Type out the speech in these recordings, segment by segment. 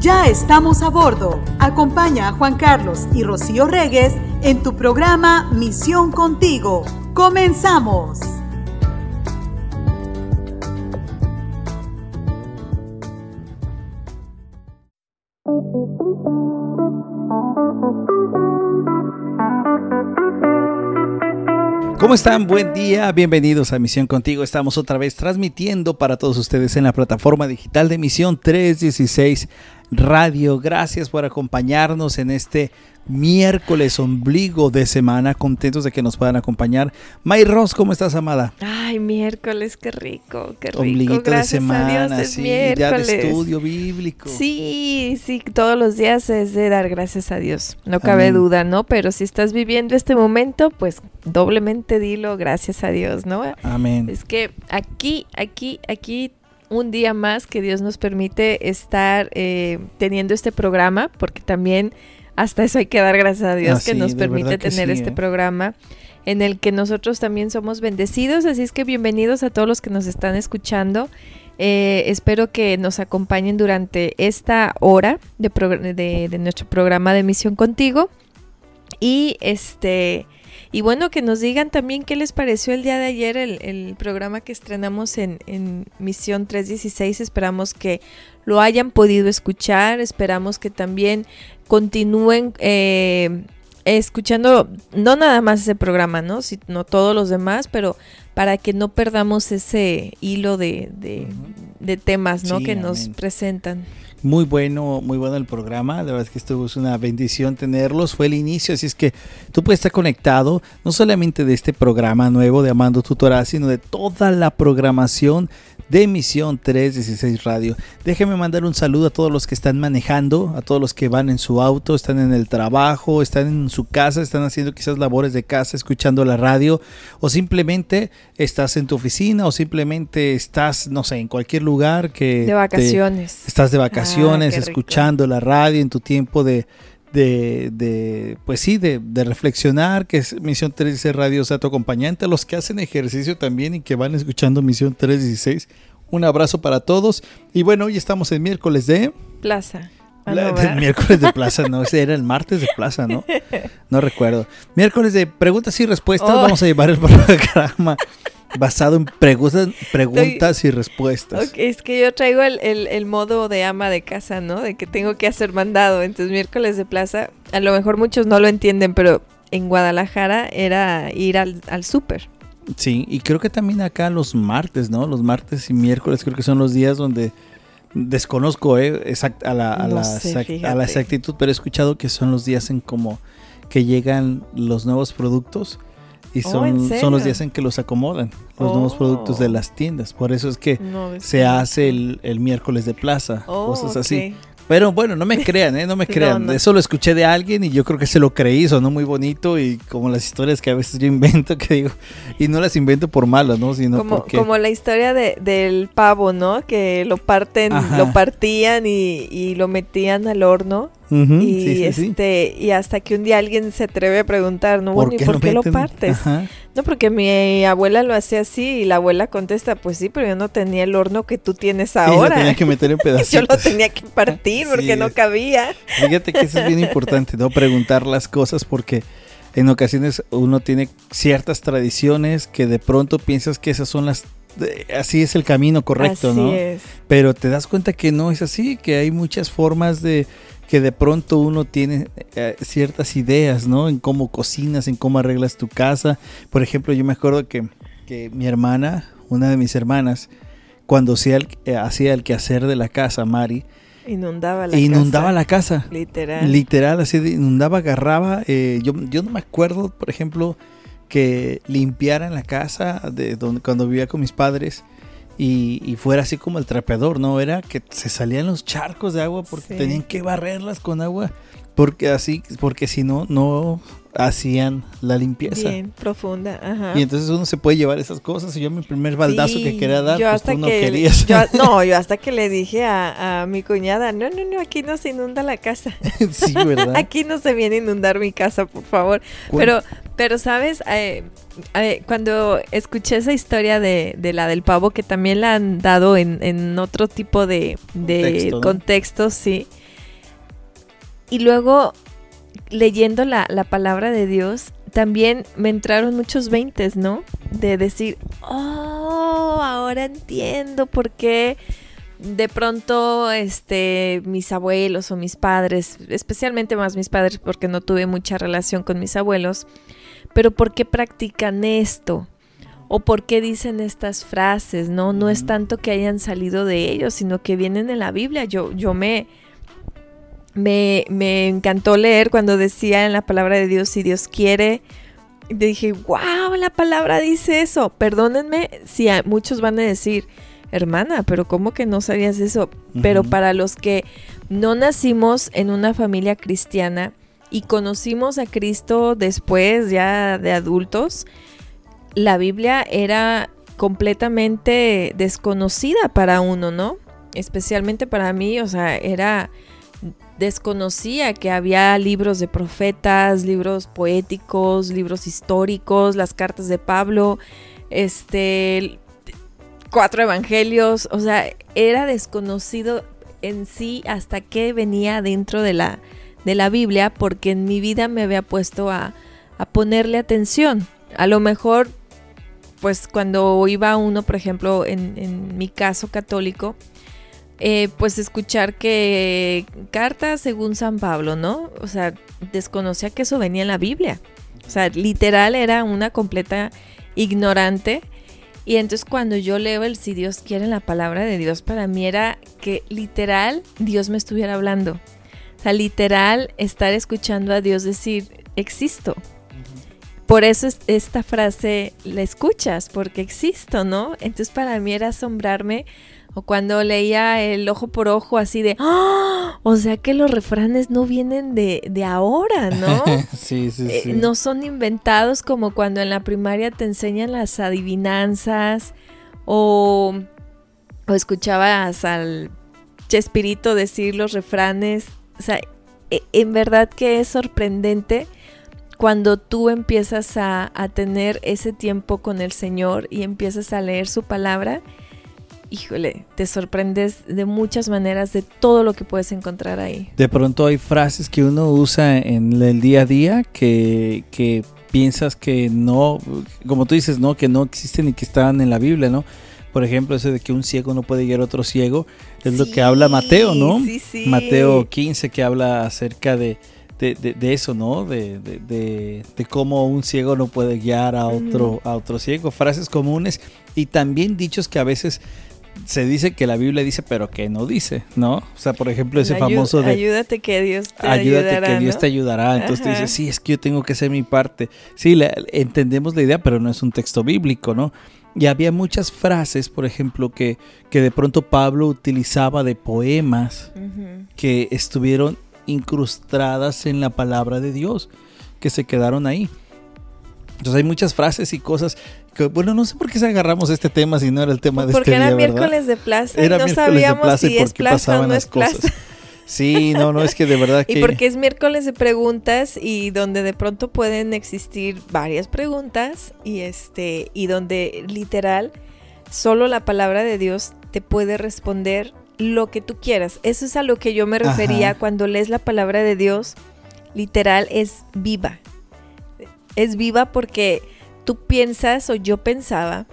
Ya estamos a bordo. Acompaña a Juan Carlos y Rocío Regues en tu programa Misión Contigo. ¡Comenzamos! ¿Cómo están? Buen día, bienvenidos a Misión Contigo. Estamos otra vez transmitiendo para todos ustedes en la plataforma digital de Misión 316 Radio. Gracias por acompañarnos en este miércoles ombligo de semana. Contentos de que nos puedan acompañar. May Ross, ¿cómo estás, amada? Ay, miércoles, qué rico, qué rico. Ombliguito de semana, a Dios, sí, miércoles. ya de estudio bíblico. Sí, sí, todos los días es de dar gracias a Dios. No cabe Amén. duda, ¿no? Pero si estás viviendo este momento, pues doblemente dilo gracias a Dios, ¿no? Amén. Es que aquí, aquí, aquí, un día más que Dios nos permite estar eh, teniendo este programa, porque también hasta eso hay que dar gracias a Dios Ah, que sí, nos permite tener sí, este ¿eh? programa en el que nosotros también somos bendecidos. Así es que bienvenidos a todos los que nos están escuchando. Eh, espero que nos acompañen durante esta hora de- de nuestro programa de Misión Contigo. Y este. Y bueno, que nos digan también qué les pareció el día de ayer el, el programa que estrenamos en, en Misión 316. Esperamos que lo hayan podido escuchar. Esperamos que también continúen eh, escuchando, no nada más ese programa, ¿no? sino todos los demás, pero para que no perdamos ese hilo de, de- de temas, ¿no? Sí, que nos presentan. Muy bueno, muy bueno el programa. La verdad es que estuvo es una bendición tenerlos. Fue el inicio, así es que tú puedes estar conectado no solamente de este programa nuevo de Amando Tutoral, sino de toda la programación de Misión 316 Radio. Déjeme mandar un saludo a todos los que están manejando, a todos los que van en su auto, están en el trabajo, están en su casa, están haciendo quizás labores de casa, escuchando la radio, o simplemente estás en tu oficina, o simplemente estás, no sé, en cualquier lugar que... De te- vacaciones. Estás de vacaciones, Ah, rico. escuchando la radio en tu tiempo de, de, de, pues sí, de, de reflexionar, que es Misión 316 Radio sea tu acompañante, a los que hacen ejercicio también y que van escuchando Misión 316. Un abrazo para todos. Y bueno, hoy estamos en miércoles de... Plaza. Ah, la- miércoles de plaza, no, ese era el martes de plaza, ¿no? No recuerdo. Miércoles de preguntas y respuestas, Oh. vamos a llevar el programa basado en preguntas, preguntas y respuestas. Ok, es que yo traigo el, el- el modo de ama de casa, ¿no? De que tengo que hacer mandado. Entonces, miércoles de plaza, a lo mejor muchos no lo entienden, pero en Guadalajara era ir al, al súper. Sí, y creo que también acá los martes, ¿no? Los martes y miércoles creo que son los días donde desconozco eh, exact- a, la, a, No la sé, exact- a fíjate. la exactitud, pero he escuchado que son los días en como que llegan los nuevos productos y Oh, son, ¿en son los días en que los acomodan, los nuevos Oh. productos de las tiendas. Por eso es que No, se hace el, el miércoles de plaza, Oh, cosas así. Pero bueno, no me crean, ¿eh? No me No, crean. no. Eso lo escuché de alguien y yo creo que se lo creí, sonó muy bonito y como las historias que a veces yo invento, que digo, y no las invento por malas, ¿no? Sino como, porque... como la historia de, del pavo, ¿no? Que lo parten, Ajá. lo partían y, y lo metían al horno. Y sí, sí, sí. este y hasta que un día alguien se atreve a preguntar, ¿no? Bueno, ¿y por qué lo partes? Ajá. No, porque mi abuela lo hacía así y la abuela contesta, pues sí, pero yo no tenía el horno que tú tienes ahora. tenía que meter en pedacitos. yo lo tenía que partir porque no cabía. Fíjate que eso es bien importante, ¿no? Preguntar las cosas porque en ocasiones uno tiene ciertas tradiciones que de pronto piensas que esas son las... de- Así es el camino correcto, así ¿no? es. Pero te das cuenta que no es así, que hay muchas formas de que de pronto uno tiene eh, ciertas ideas, ¿no? En cómo cocinas, en cómo arreglas tu casa. Por ejemplo, yo me acuerdo que, que mi hermana, una de mis hermanas, cuando hacía el, eh, hacía el quehacer de la casa, Mari, Inundaba la inundaba casa, la casa. Literal. Literal, así de inundaba, agarraba. eh, yo, yo no me acuerdo, por ejemplo, que limpiara en la casa de donde, cuando vivía con mis padres y, y fuera así como el trapeador, ¿no? Era que se salían los charcos de agua porque Sí. tenían que barrerlas con agua. Porque así, porque si no, no hacían la limpieza. Bien profunda, ajá. Y entonces uno se puede llevar esas cosas. Y yo mi primer baldazo que quería dar, yo pues tú no que, querías. yo- no, yo hasta que le dije a, a mi cuñada, no, no, no, aquí no se inunda la casa. sí, ¿verdad? Aquí no se viene a inundar mi casa, por favor. Pero, pero sabes, Eh, eh, cuando escuché esa historia de, de la del pavo, que también la han dado en, en otro tipo de, de Contexto, ¿no? contextos, sí. Y luego, leyendo la, la palabra de Dios, también me entraron muchos veintes, ¿no? De decir, oh, ahora entiendo por qué de pronto este mis abuelos o mis padres, especialmente más mis padres porque no tuve mucha relación con mis abuelos, pero por qué practican esto o por qué dicen estas frases, ¿no? No es tanto que hayan salido de ellos, sino que vienen en la Biblia. Yo yo me me, me encantó leer cuando decía en la palabra de Dios si Dios quiere dije, wow, la palabra dice eso. Perdónenme si muchos van a decir, hermana, pero ¿cómo que no sabías eso? Pero para los que no nacimos en una familia cristiana y conocimos a Cristo después ya de adultos, la Biblia era completamente desconocida para uno, ¿no? Especialmente para mí, o sea, era desconocía que había libros de profetas, libros poéticos, libros históricos, las cartas de Pablo, este cuatro evangelios, o sea, era desconocido en sí hasta que venía dentro de la, de la Biblia, porque en mi vida me había puesto a, a ponerle atención. A lo mejor, pues cuando iba uno, por ejemplo, en, en mi caso católico, eh, pues escuchar que carta según San Pablo, ¿no? O sea, desconocía que eso venía en la Biblia. O sea, literal era una completa ignorante y entonces cuando yo leo el si Dios quiere la palabra de Dios, para mí era que literal Dios me estuviera hablando. O sea, literal estar escuchando a Dios decir, existo. Por eso esta frase la escuchas, porque existo, ¿no? Entonces para mí era asombrarme o cuando leía el ojo por ojo así de, ¡Ah! o sea que los refranes no vienen de, de ahora, ¿no? sí, sí, eh, sí. no son inventados como cuando en la primaria te enseñan las adivinanzas o, o escuchabas al Chespirito decir los refranes. O sea, e, en verdad que es sorprendente cuando tú empiezas a, a tener ese tiempo con el Señor y empiezas a leer su palabra híjole, te sorprendes de muchas maneras de todo lo que puedes encontrar ahí. De pronto hay frases que uno usa en el día a día que, que piensas que no, como tú dices, no, que no existen y que están en la Biblia, ¿no? Por ejemplo, ese de que un ciego no puede guiar a otro ciego, es lo que habla Mateo, ¿no? Sí, sí. Mateo 15 que habla acerca de, de, de, de eso, ¿no? De, de, cómo un ciego no puede guiar a otro, a otro ciego. Frases comunes y también dichos que a veces se dice que la Biblia dice, pero que no dice, ¿no? O sea, por ejemplo, ese Ayú famoso de... Ayúdate que Dios te ayúdate ayudará, que Dios ¿no? te ayudará. Entonces tú dices, sí, es que yo tengo que hacer mi parte. Sí, la, entendemos la idea, pero no es un texto bíblico, ¿no? Y había muchas frases, por ejemplo, que, que de pronto Pablo utilizaba de poemas uh -huh. que estuvieron incrustadas en la palabra de Dios, que se quedaron ahí. Entonces hay muchas frases y cosas que, bueno, no sé por qué se agarramos este tema si no era el tema de Porque este era día, miércoles de plaza era y no miércoles sabíamos de plaza si es porque plaza o no es plaza. cosas. Sí, no, no, es que de verdad que... Y porque es miércoles de preguntas y donde de pronto pueden existir varias preguntas y este y donde literal solo la palabra de Dios te puede responder lo que tú quieras. Eso es a lo que yo me refería Ajá. cuando lees la palabra de Dios, literal es viva. Es viva porque tú piensas o yo pensaba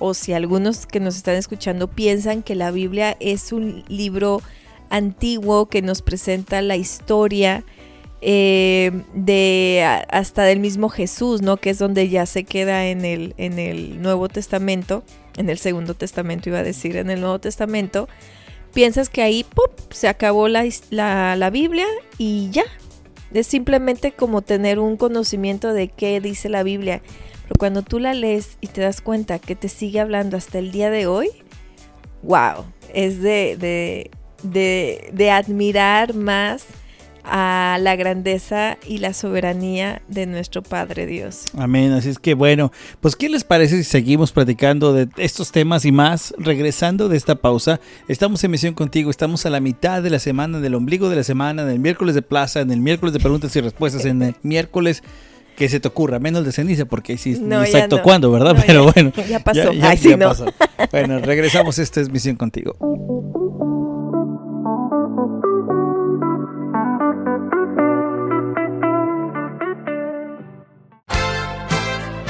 o si algunos que nos están escuchando piensan que la Biblia es un libro antiguo que nos presenta la historia eh, de hasta del mismo Jesús, ¿no? Que es donde ya se queda en el, en el Nuevo Testamento, en el Segundo Testamento iba a decir, en el Nuevo Testamento, piensas que ahí ¡pum! se acabó la, la Biblia y ya. Es simplemente como tener un conocimiento de qué dice la Biblia. Pero cuando tú la lees y te das cuenta que te sigue hablando hasta el día de hoy, wow, es de, de, de, de admirar más a la grandeza y la soberanía de nuestro Padre Dios. Amén, así es que bueno, pues ¿qué les parece si seguimos platicando de estos temas y más? Regresando de esta pausa, estamos en Misión Contigo, estamos a la mitad de la semana, del ombligo de la semana, en el miércoles de plaza, en el miércoles de preguntas y respuestas, en el miércoles que se te ocurra, menos de ceniza, porque ahí sí No, exacto no. cuándo, ¿verdad? No, Pero ya- bueno, ya pasó. ya- Ay, sí, ya no. pasó. Bueno, regresamos, esta es Misión Contigo.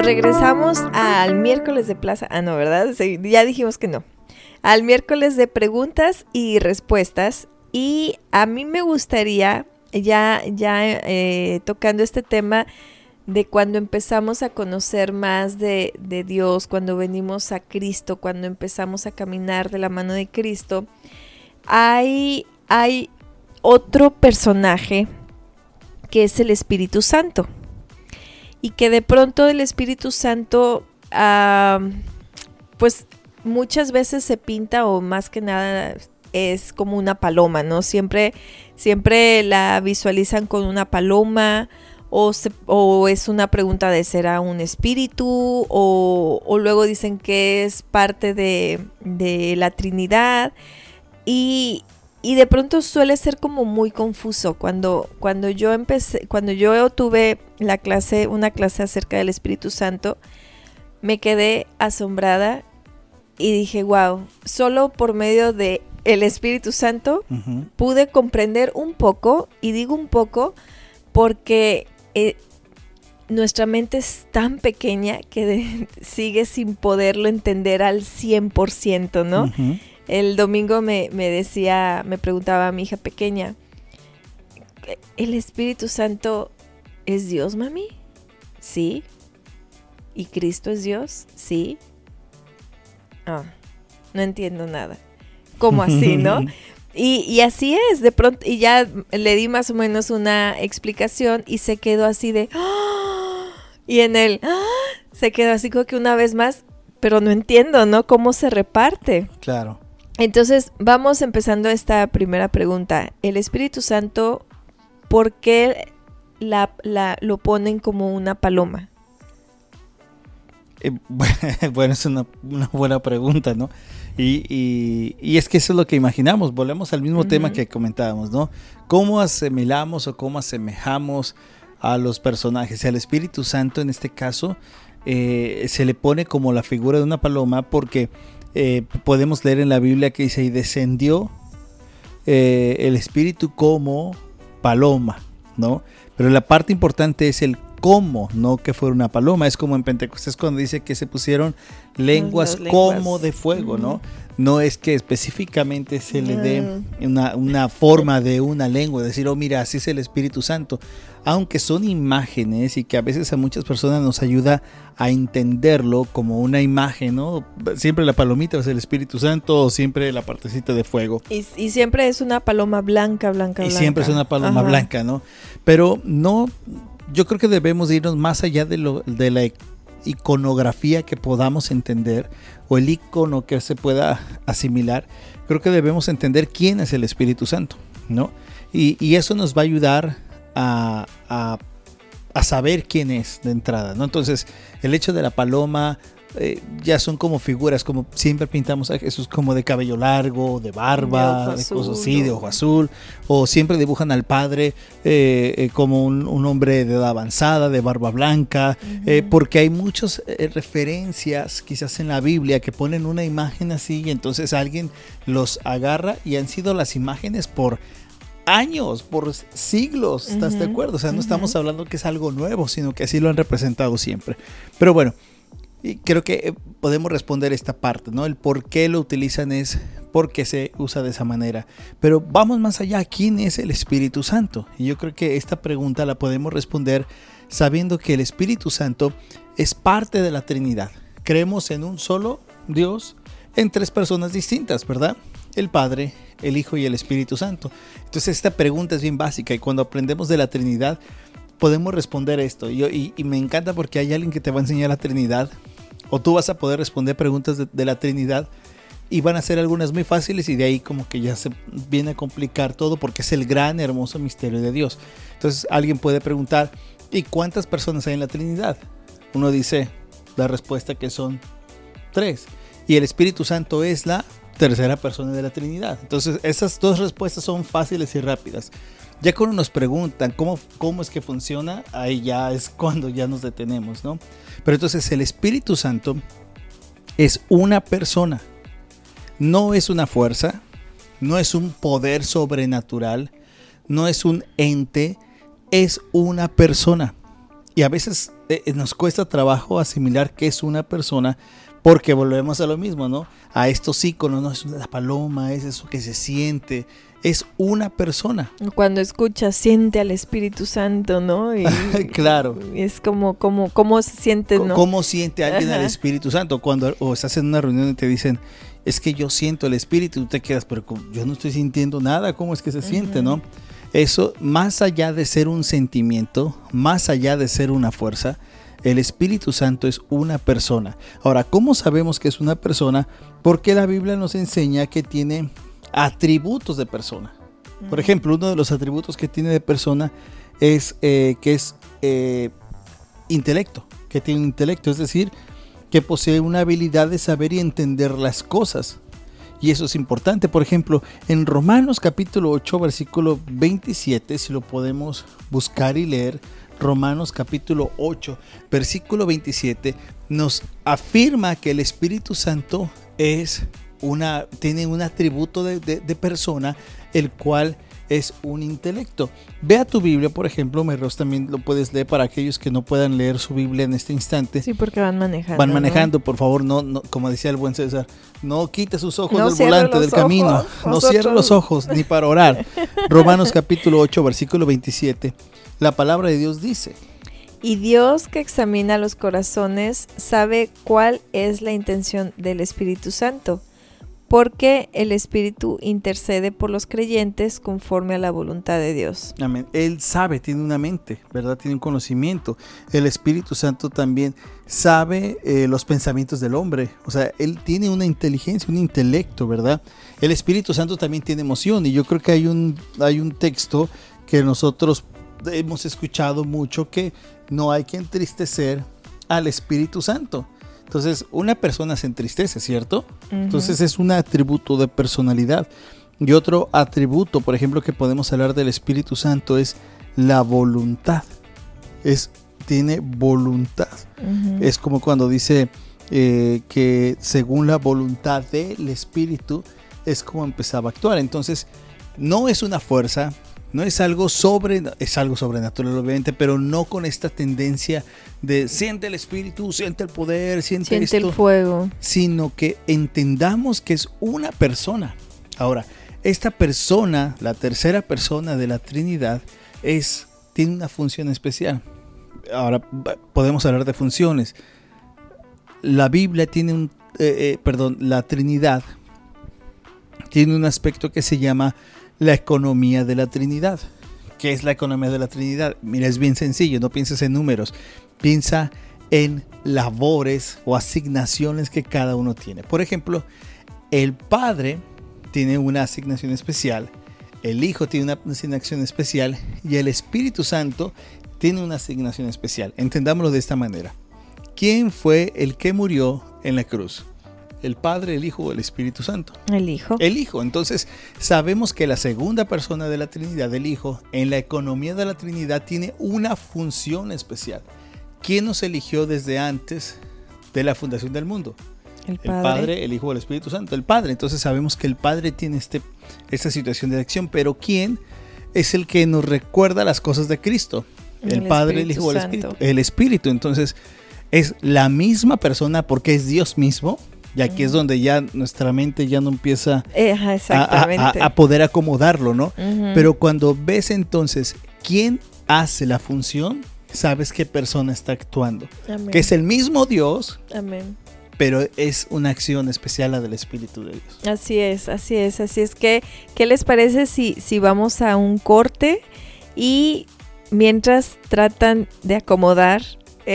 Pues regresamos al miércoles de plaza. Ah, no, ¿verdad? ya dijimos que no. Al miércoles de preguntas y respuestas. Y a mí me gustaría, ya, ya eh, tocando este tema de cuando empezamos a conocer más de, de Dios, cuando venimos a Cristo, cuando empezamos a caminar de la mano de Cristo, hay, hay otro personaje que es el Espíritu Santo. Y que de pronto el Espíritu Santo, pues muchas veces se pinta o más que nada es como una paloma, ¿no? Siempre, siempre la visualizan con una paloma o, o es una pregunta de será un espíritu o, o luego dicen que es parte de, de la Trinidad y, y de pronto suele ser como muy confuso. Cuando cuando yo empecé cuando yo tuve la clase una clase acerca del Espíritu Santo me quedé asombrada y dije wow solo por medio de el Espíritu Santo pude comprender un poco y digo un poco porque eh, nuestra mente es tan pequeña que sigue sin poderlo entender al 100%, ¿no? El domingo me, decía, me preguntaba a mi hija pequeña, ¿el Espíritu Santo es Dios, mami? Sí. ¿Y Cristo es Dios? Sí. Ah, no entiendo nada. ¿Cómo así, no? Y, así es, de pronto, y ya le di más o menos una explicación y se quedó así de, ¡Ah! y en él, ¡Ah! se quedó así como que una vez más, pero no entiendo, ¿no? ¿Cómo se reparte? Claro. Entonces, vamos empezando esta primera pregunta. El Espíritu Santo, ¿por qué la, lo ponen como una paloma? Eh, bueno, es una, buena pregunta, ¿no? Y, es que eso es lo que imaginamos. Volvemos al mismo tema que comentábamos, ¿no? ¿Cómo asimilamos o cómo asemejamos a los personajes? Al Espíritu Santo, en este caso, eh, se le pone como la figura de una paloma porque eh, podemos leer en la Biblia que dice, y descendió eh, el Espíritu como paloma, ¿no? Pero la parte importante es el cómo, no que fuera una paloma. Es como en Pentecostés cuando dice que se pusieron lenguas, como de fuego, ¿no? No es que específicamente se le dé una, una, forma de una lengua, decir, oh, mira, así es el Espíritu Santo. Aunque son imágenes y que a veces a muchas personas nos ayuda a entenderlo como una imagen, ¿no? Siempre la palomita es el Espíritu Santo o siempre la partecita de fuego. Y, siempre es una paloma blanca, blanca, blanca. Y siempre es una paloma blanca, ¿no? Pero no, yo creo que debemos irnos más allá de, lo, de la iconografía que podamos entender o el icono que se pueda asimilar, creo que debemos entender quién es el Espíritu Santo, ¿no? Y, eso nos va a ayudar a, a, saber quién es de entrada, ¿no? Entonces, el hecho de la paloma eh, ya son como figuras, como siempre pintamos a Jesús como de cabello largo, de barba, de, cosas así, de ojo azul, o siempre dibujan al Padre eh, eh, como un, hombre de edad avanzada, de barba blanca, porque hay muchas referencias quizás en la Biblia que ponen una imagen así y entonces alguien los agarra y han sido las imágenes por años, por siglos, ¿estás de acuerdo? O sea, no estamos hablando que es algo nuevo, sino que así lo han representado siempre. Pero bueno, y creo que eh, podemos responder esta parte, ¿no? El por qué lo utilizan es porque se usa de esa manera. Pero vamos más allá, ¿quién es el Espíritu Santo? Y yo creo que esta pregunta la podemos responder sabiendo que el Espíritu Santo es parte de la Trinidad. Creemos en un solo Dios en tres personas distintas, ¿verdad? El Padre, el Hijo y el Espíritu Santo. Entonces esta pregunta es bien básica y cuando aprendemos de la Trinidad podemos responder esto. Y, y me encanta porque hay alguien que te va a enseñar la Trinidad o tú vas a poder responder preguntas de, la Trinidad y van a ser algunas muy fáciles y de ahí como que ya se viene a complicar todo porque es el gran hermoso misterio de Dios. Entonces alguien puede preguntar, ¿y cuántas personas hay en la Trinidad? Uno dice la respuesta que son tres. Y el Espíritu Santo es la tercera persona de la Trinidad. Entonces esas dos respuestas son fáciles y rápidas. Ya cuando nos preguntan cómo, cómo es que funciona, ahí ya es cuando ya nos detenemos, ¿no? Pero entonces el Espíritu Santo es una persona no es una fuerza, no es un poder sobrenatural, no es un ente, es una persona. Y a veces eh, eh, nos cuesta trabajo asimilar que es una persona porque volvemos a lo mismo, ¿no? A estos iconos, ¿no? Es la paloma, es eso que se siente, es una persona. Cuando escuchas, siente al Espíritu Santo, ¿no? claro. Es como, como, ¿cómo se siente, no? ¿Cómo siente alguien al Espíritu Santo? Cuando o estás en una reunión y te dicen, es que yo siento el espíritu, tú te quedas, pero yo no estoy sintiendo nada, ¿cómo es que se siente, no? Eso, más allá de ser un sentimiento, más allá de ser una fuerza, el Espíritu Santo es una persona. Ahora, ¿cómo sabemos que es una persona? Porque la Biblia nos enseña que tiene atributos de persona. Por ejemplo, uno de los atributos que tiene de persona es eh, que es eh, intelecto, que tiene un intelecto, es decir, que posee una habilidad de saber y entender las cosas. Y eso es importante. Por ejemplo, en Romanos capítulo 8, versículo 27, si lo podemos buscar y leer, Romanos capítulo 8, versículo 27, nos afirma que el Espíritu Santo es una, tiene un atributo de, de persona, el cual es un intelecto. Ve a tu Biblia, por ejemplo, Merros también lo puedes leer para aquellos que no puedan leer su Biblia en este instante. Sí, porque van manejando. Van manejando, por favor, no, no, como decía el buen César, no quite sus ojos del volante del camino, no cierre los ojos ni para orar. Romanos capítulo 8, versículo 27. La palabra de Dios dice, y Dios que examina los corazones sabe cuál es la intención del Espíritu Santo porque el Espíritu intercede por los creyentes conforme a la voluntad de Dios. Amén. Él sabe, tiene una mente, ¿verdad? Tiene un conocimiento. El Espíritu Santo también sabe eh, los pensamientos del hombre. O sea, Él tiene una inteligencia, un intelecto, ¿verdad? El Espíritu Santo también tiene emoción. Y yo creo que hay un, hay un texto que nosotros hemos escuchado mucho que no hay que entristecer al Espíritu Santo. Entonces, una persona se entristece, ¿cierto? Entonces es un atributo de personalidad. Y otro atributo, por ejemplo, que podemos hablar del Espíritu Santo es la voluntad. Es, tiene voluntad. Es como cuando dice eh, que según la voluntad del Espíritu es como empezaba a actuar. Entonces, no es una fuerza, no es algo sobre, es algo sobrenatural obviamente, pero no con esta tendencia de siente el espíritu, siente el poder, siente, siente el fuego, sino que entendamos que es una persona. Ahora, esta persona, la tercera persona de la Trinidad, es tiene una función especial. Ahora podemos hablar de funciones. La Biblia tiene un, eh, eh, perdón, la Trinidad tiene un aspecto que se llama la economía de la Trinidad. ¿Qué es la economía de la Trinidad? Mira, es bien sencillo, no pienses en números, piensa en labores o asignaciones que cada uno tiene. Por ejemplo, el Padre tiene una asignación especial, el Hijo tiene una asignación especial y el Espíritu Santo tiene una asignación especial. Entendámoslo de esta manera. ¿Quién fue el que murió en la cruz? El Padre, el Hijo o el Espíritu Santo. El Hijo. El Hijo. Entonces, sabemos que la segunda persona de la Trinidad, el Hijo, en la economía de la Trinidad tiene una función especial. ¿Quién nos eligió desde antes de la fundación del mundo? El Padre. el Hijo, el Espíritu Santo. El Padre. Entonces sabemos que el Padre tiene este, esta situación de acción, pero ¿quién es el que nos recuerda las cosas de Cristo? El, Padre, el Hijo, el Espíritu. El Espíritu. Entonces, es la misma persona porque es Dios mismo, y aquí es donde ya nuestra mente ya no empieza a, poder acomodarlo, ¿no? Pero cuando ves entonces quién hace la función, sabes qué persona está actuando. Que es el mismo Dios. Pero es una acción especial la del Espíritu de Dios. Así es, así es, así es que, ¿qué les parece si, si vamos a un corte y mientras tratan de acomodar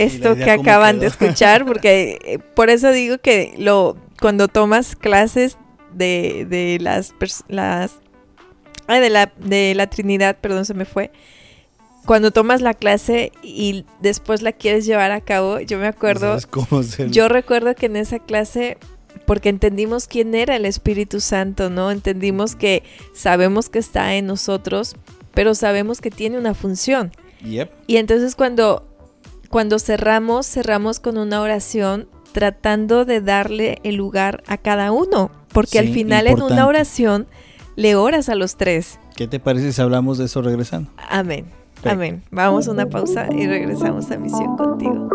esto que acaban de escuchar, porque eh, por eso digo que lo cuando tomas clases de, de las, las de la, de la Trinidad, perdón, se me fue. Cuando tomas la clase y después la quieres llevar a cabo, yo me acuerdo, yo recuerdo que en esa clase porque entendimos quién era el Espíritu Santo, ¿no? Entendimos que sabemos que está en nosotros, pero sabemos que tiene una función. Y entonces cuando, cuando cerramos, cerramos con una oración tratando de darle el lugar a cada uno, porque al final en una oración le oras a los tres. ¿Qué te parece si hablamos de eso regresando? Amén. Amén. Vamos a una pausa y regresamos a Misión contigo.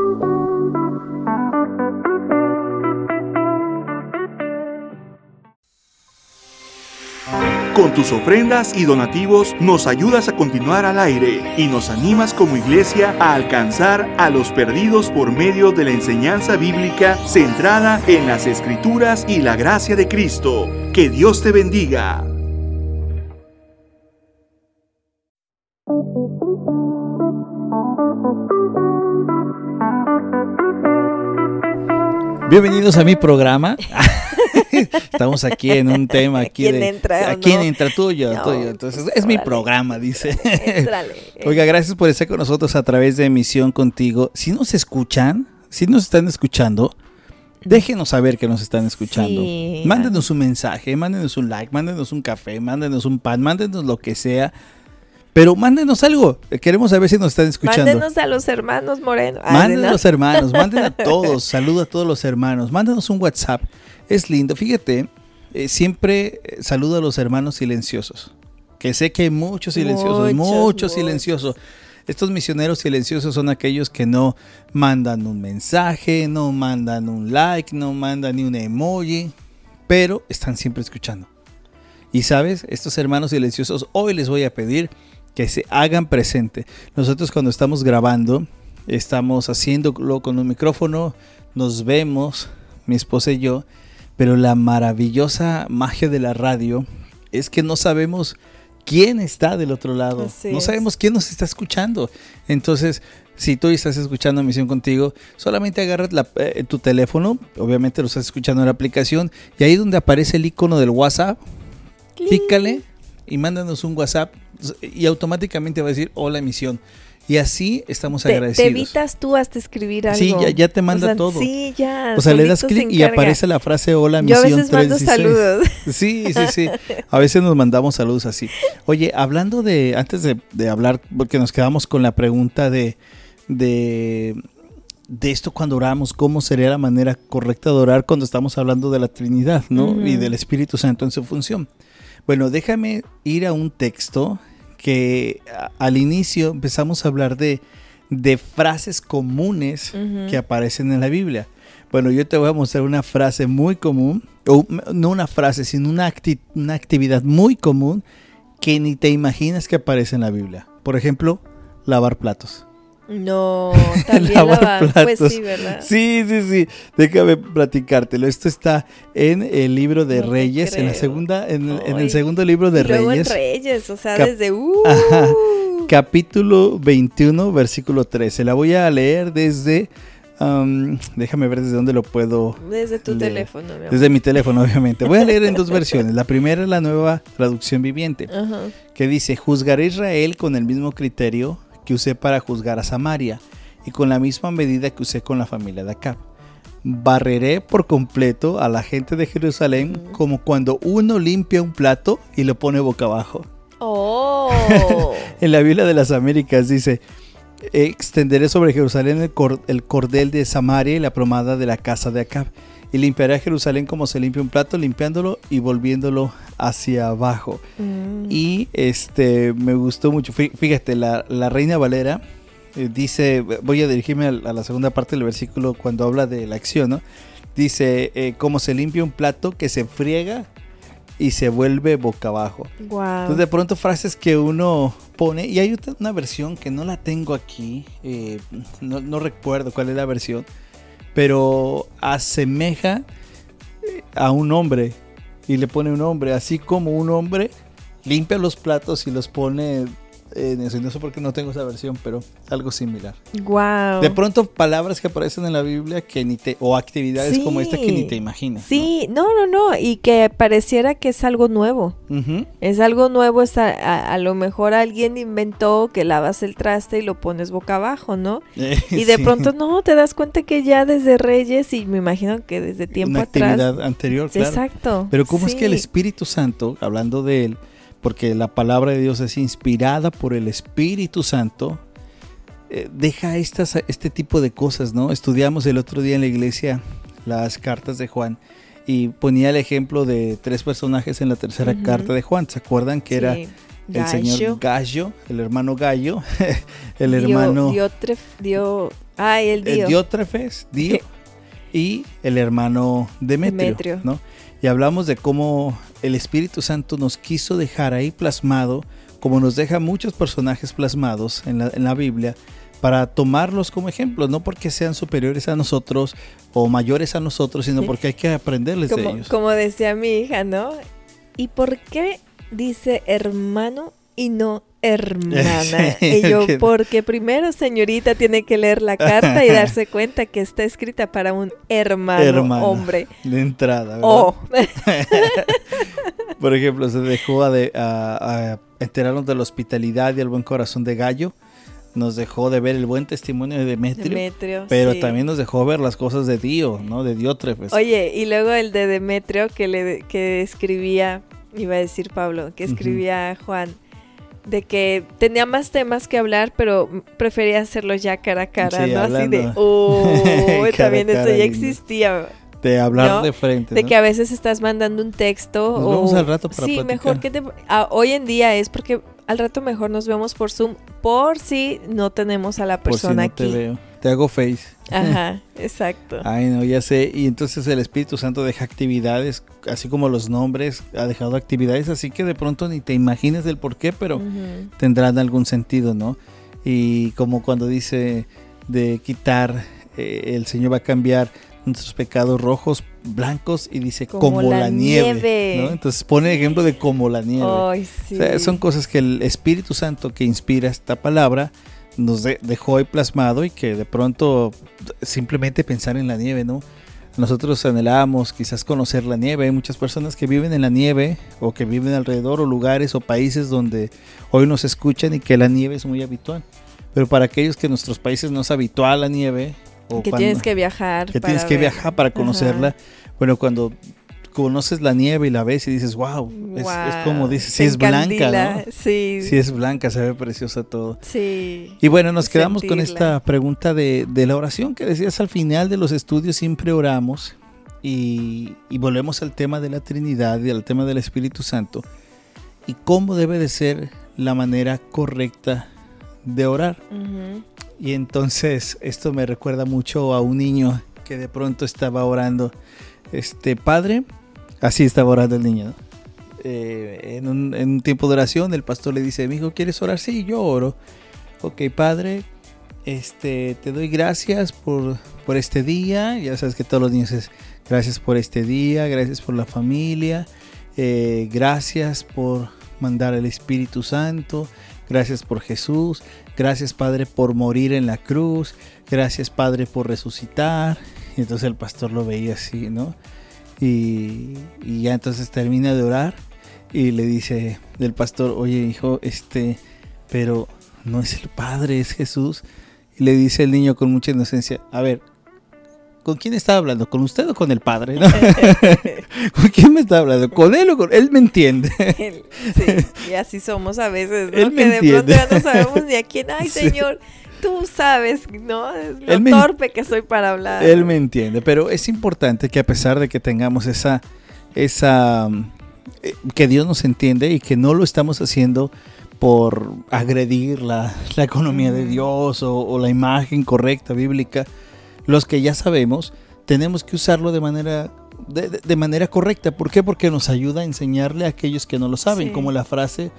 Con tus ofrendas y donativos nos ayudas a continuar al aire y nos animas como iglesia a alcanzar a los perdidos por medio de la enseñanza bíblica centrada en las escrituras y la gracia de Cristo. Que Dios te bendiga. Bienvenidos a mi programa. Estamos aquí en un tema aquí ¿Quién entra? ¿A quién entra? Tuyo, tuyo. Entonces, es mi programa, dice. Oiga, gracias por estar con nosotros a través de Emisión Contigo. Si nos escuchan, si nos están escuchando, déjenos saber que nos están escuchando. Mándenos un mensaje, mándenos un like, mándenos un café, mándenos un pan, mándenos lo que sea pero mándenos algo. Queremos saber si nos están escuchando. Mándenos a los hermanos Moreno. mándenos a los hermanos, mándenos a todos. Saludo a todos los hermanos. Mándenos un WhatsApp. Es lindo. Fíjate, eh, siempre eh, saludo a los hermanos silenciosos. Que sé que hay muchos silenciosos, muchos, silenciosos. Estos misioneros silenciosos son aquellos que no mandan un mensaje, no mandan un like, no mandan ni un emoji, pero están siempre escuchando. Y sabes, estos hermanos silenciosos, hoy les voy a pedir que se hagan presente. Nosotros cuando estamos grabando, estamos haciéndolo con un micrófono, nos vemos, mi esposa y yo, pero la maravillosa magia de la radio es que no sabemos quién está del otro lado. no sabemos quién nos está escuchando. Entonces, si tú estás escuchando Misión contigo, solamente agarras eh, tu teléfono, obviamente lo estás escuchando en la aplicación, y ahí donde aparece el icono del WhatsApp, pícale y mándanos un WhatsApp y automáticamente va a decir hola emisión. Y así estamos agradecidos. Te evitas tú hasta escribir algo. Sí, ya, te manda todo. Sí, ya. O sea, le das clic y aparece la frase hola misión Yo a veces mando saludos. Sí, sí, sí. A veces nos mandamos saludos así. Oye, hablando de, antes de, hablar, porque nos quedamos con la pregunta de, de, de esto cuando oramos, cómo sería la manera correcta de orar cuando estamos hablando de la Trinidad, ¿no? Y del Espíritu Santo en su función. Bueno, déjame ir a un texto que al inicio empezamos a hablar de, frases comunes que aparecen en la Biblia. Bueno, yo te voy a mostrar una frase muy común, o no una frase, sino una, una actividad muy común que ni te imaginas que aparece en la Biblia. Por ejemplo, lavar platos. No, también lavar, Pues sí, ¿verdad? Sí, sí, sí. Déjame platicártelo. Esto está en el libro de Reyes, en la segunda, en, el segundo libro de Reyes. en Reyes, o sea, desde uh. capítulo 21, versículo 13. La voy a leer desde déjame ver desde dónde lo puedo. Desde tu teléfono. desde mi teléfono, obviamente. Voy a leer en dos versiones. La primera es la nueva traducción viviente, que dice, juzgaré a Israel con el mismo criterio que usé para juzgar a Samaria y con la misma medida que usé con la familia de Acab. Barreré por completo a la gente de Jerusalén como cuando uno limpia un plato y lo pone boca abajo. Oh. en la Biblia de las Américas dice, extenderé sobre Jerusalén el, cordel de Samaria y la plomada de la casa de Acab. Y limpiaré a Jerusalén como se limpia un plato, limpiándolo y volviéndolo hacia abajo. Mm. Y este me gustó mucho. Fíjate, la, Reina Valera eh, dice, voy a dirigirme a, la segunda parte del versículo cuando habla de la acción, ¿no? Dice, eh, como se limpia un plato que se friega y se vuelve boca abajo. Entonces de pronto frases que uno pone, y hay una versión que no la tengo aquí, eh, no, no recuerdo cuál es la versión, pero asemeja a un hombre y le pone un hombre, así como un hombre limpia los platos y los pone en eso. Y no sé por qué no tengo esa versión, pero algo similar. Wow. De pronto, palabras que aparecen en la Biblia que ni te, o actividades Sí. como esta que ni te imaginas. Sí, no, no, no, y que pareciera que es algo nuevo. Es algo nuevo, es a, a- a lo mejor alguien inventó que lavas el traste y lo pones boca abajo, ¿no? Y de Sí. pronto no, te das cuenta que ya desde Reyes y me imagino que desde tiempo Una atrás. actividad anterior, claro. Exacto. Pero cómo es que el. Espíritu Santo, hablando de él, porque la palabra de Dios es inspirada por el Espíritu Santo, eh, deja estas, este tipo de cosas, ¿no? Estudiamos el otro día en la iglesia las cartas de Juan y ponía el ejemplo de tres personajes en la tercera carta de Juan. ¿Se acuerdan que era el señor Gallo, el hermano Gallo, el Dio- hermano Diotref- dio, ay, el eh, dio. Diótrefes, Dio, y el hermano Demetrio, Demetrio. ¿no? Y hablamos de cómo el Espíritu Santo nos quiso dejar ahí plasmado, como nos deja muchos personajes plasmados en la, en la Biblia, para tomarlos como ejemplos, no porque sean superiores a nosotros o mayores a nosotros, sino porque hay que aprenderles de ellos. como decía mi hija, ¿no? ¿Y por qué dice hermano y no hermana? Y yo, porque primero, señorita, tiene que leer la carta y darse cuenta que está escrita para un hermano, Hermano. hombre. De entrada, ¿verdad? O. Por ejemplo, se dejó a, de- a- a enterarnos de la hospitalidad y el buen corazón de Gallo. Nos dejó de ver el buen testimonio de Demetrio. Demetrio. Pero sí. también nos dejó ver las cosas de Dio, ¿no? De Diótrefes. Oye, y luego el de Demetrio que le que escribía, iba a decir Pablo, que escribía Juan, de que tenía más temas que hablar, pero prefería hacerlo ya cara a cara, Sí, ¿no? Así de, oh, también eso cara, ya lindo. existía. de hablar ¿no? de frente. De ¿no? que a veces estás mandando un texto Nos o vemos al rato para sí, platicar. mejor que te ah, hoy en día es porque al rato mejor nos vemos por Zoom por si no tenemos a la Por si persona no te aquí. veo. Te hago face. Ajá, exacto. Ay, no, ya sé. Y entonces el Espíritu Santo deja actividades, así como los nombres, ha dejado actividades, así que de pronto ni te imagines el por qué, pero tendrán algún sentido, ¿no? Y como cuando dice de quitar, eh, el Señor va a cambiar nuestros pecados rojos, blancos, y dice como, Como la, la nieve. nieve. ¿no? Entonces pone ejemplo de como la nieve. Ay, sí. O sea, son cosas que el Espíritu Santo que inspira esta palabra nos de- dejó ahí plasmado y que de pronto simplemente pensar en la nieve, ¿no? Nosotros anhelamos quizás conocer la nieve. Hay muchas personas que viven en la nieve o que viven alrededor o lugares o países donde hoy nos escuchan y que la nieve es muy habitual. Pero para aquellos que en nuestros países no es habitual la nieve o que cuando- tienes que viajar. que para tienes que viajar para conocerla, Ajá. bueno, cuando conoces la nieve y la ves y dices, wow, es, como dices, si es blanca, encandila, ¿no? Sí. Si es blanca, se ve preciosa todo. Sí. Y bueno, nos quedamos con esta pregunta de, de la oración que decías al final de los estudios, siempre oramos y, y volvemos al tema de la Trinidad y al tema del Espíritu Santo y cómo debe de ser la manera correcta de orar. Y entonces esto me recuerda mucho a un niño que de pronto estaba orando, este padre, así estaba orando el niño. Eh, en, un, en un tiempo de oración el pastor le dice, mi hijo, ¿quieres orar? Sí, yo oro. Ok, padre, este, te doy gracias por, por este día. Ya sabes que todos los niños es gracias por este día, gracias por la familia, eh, gracias por mandar el Espíritu Santo, gracias por Jesús, gracias Padre por morir en la cruz, gracias Padre por resucitar. Y entonces el pastor lo veía así, ¿no? Y, y ya entonces termina de orar y le dice del pastor, oye hijo, este, pero no es el Padre, es Jesús. Y le dice el niño con mucha inocencia, a ver, ¿con quién estaba hablando? ¿Con usted o con el Padre? no? ¿Con quién me está hablando? ¿Con él o con él? me entiende. Sí, y así somos a veces, ¿no? Él me que de pronto ya no sabemos ni a quién. Ay, Sí. Señor, tú sabes, ¿no? Es lo Él me- torpe que soy para hablar. Él me entiende, pero es importante que a pesar de que tengamos esa, esa, mm, eh, que Dios nos entiende y que no lo estamos haciendo por agredir la, la economía de. Dios o, o la imagen correcta bíblica, los que ya sabemos, tenemos que usarlo de manera, de, manera correcta. ¿Por qué? Porque nos ayuda a enseñarle a aquellos que no lo saben, Sí. como la frase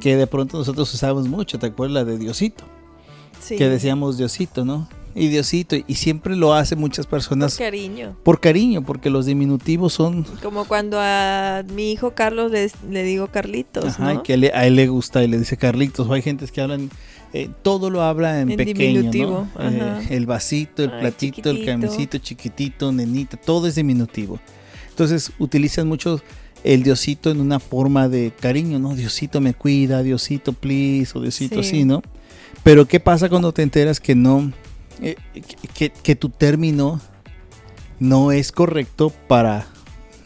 que de pronto nosotros usamos mucho, ¿te acuerdas? La de Diosito Sí. que decíamos Diosito, ¿no? y Diosito. Y siempre lo hace muchas personas Por cariño. por cariño, porque los diminutivos son... Como cuando a mi hijo Carlos le, le digo Carlitos, Ajá, que a él- a él le gusta y le dice Carlitos. O hay gentes que hablan, eh, todo lo habla en, En pequeño, diminutivo, ¿no? Eh, el vasito, el Ay, platito, el camisito, chiquitito, nenita, todo es diminutivo. Entonces utilizan mucho el Diosito en una forma de cariño, ¿no? Diosito me cuida, Diosito please, o Diosito Sí. así, ¿no? Pero ¿qué pasa cuando te enteras que no, eh, que, que tu término no es correcto para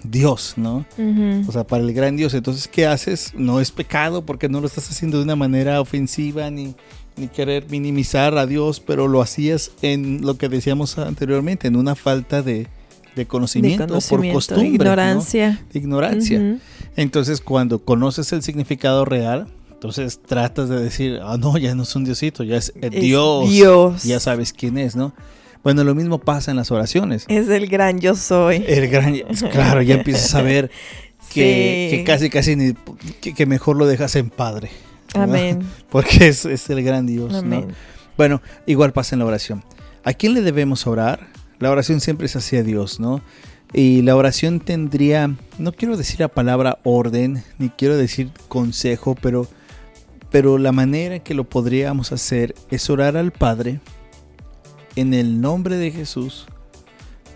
Dios, ¿no? O sea, para el gran Dios. Entonces, ¿qué haces? No es pecado porque no lo estás haciendo de una manera ofensiva ni, ni querer minimizar a Dios, pero lo hacías en lo que decíamos anteriormente, en una falta de, de conocimiento, de conocimiento, por costumbre. ¿no? ignorancia. De ignorancia. Entonces, cuando conoces el significado real, entonces tratas de decir, ah, no, ya no es un Diosito, ya es, Dios. Dios. Ya sabes quién es, ¿no? Bueno, lo mismo pasa en las oraciones. Es el gran yo soy. El gran, claro, ya empiezas a ver que, Sí. que casi, casi ni, que, que mejor lo dejas en Padre. ¿no? Amén. Porque es, es el gran Dios. ¿no? Amén. Bueno, igual pasa en la oración. ¿A quién le debemos orar? La oración siempre es hacia Dios, ¿no? Y la oración tendría, no quiero decir la palabra orden, ni quiero decir consejo, pero, pero la manera en que lo podríamos hacer es orar al Padre en el nombre de Jesús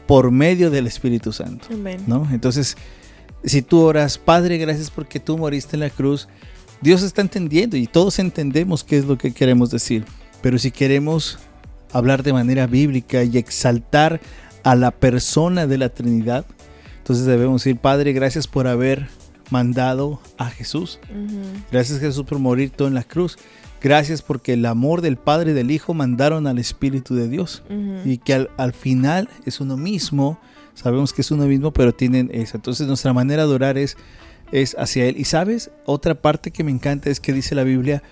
por medio del Espíritu Santo. Amén. ¿no? Entonces, si tú oras, Padre, gracias porque tú moriste en la cruz, Dios está entendiendo y todos entendemos qué es lo que queremos decir. Pero si queremos hablar de manera bíblica y exaltar a la persona de la Trinidad, entonces debemos decir, Padre, gracias por haber mandado a Jesús. Gracias Jesús por morir tú en la cruz. Gracias porque el amor del Padre y del Hijo mandaron al Espíritu de Dios y que al, al final es uno mismo, sabemos que es uno mismo, pero tienen eso. Entonces nuestra manera de orar es, es hacia Él. Y sabes, otra parte que me encanta es que dice la Biblia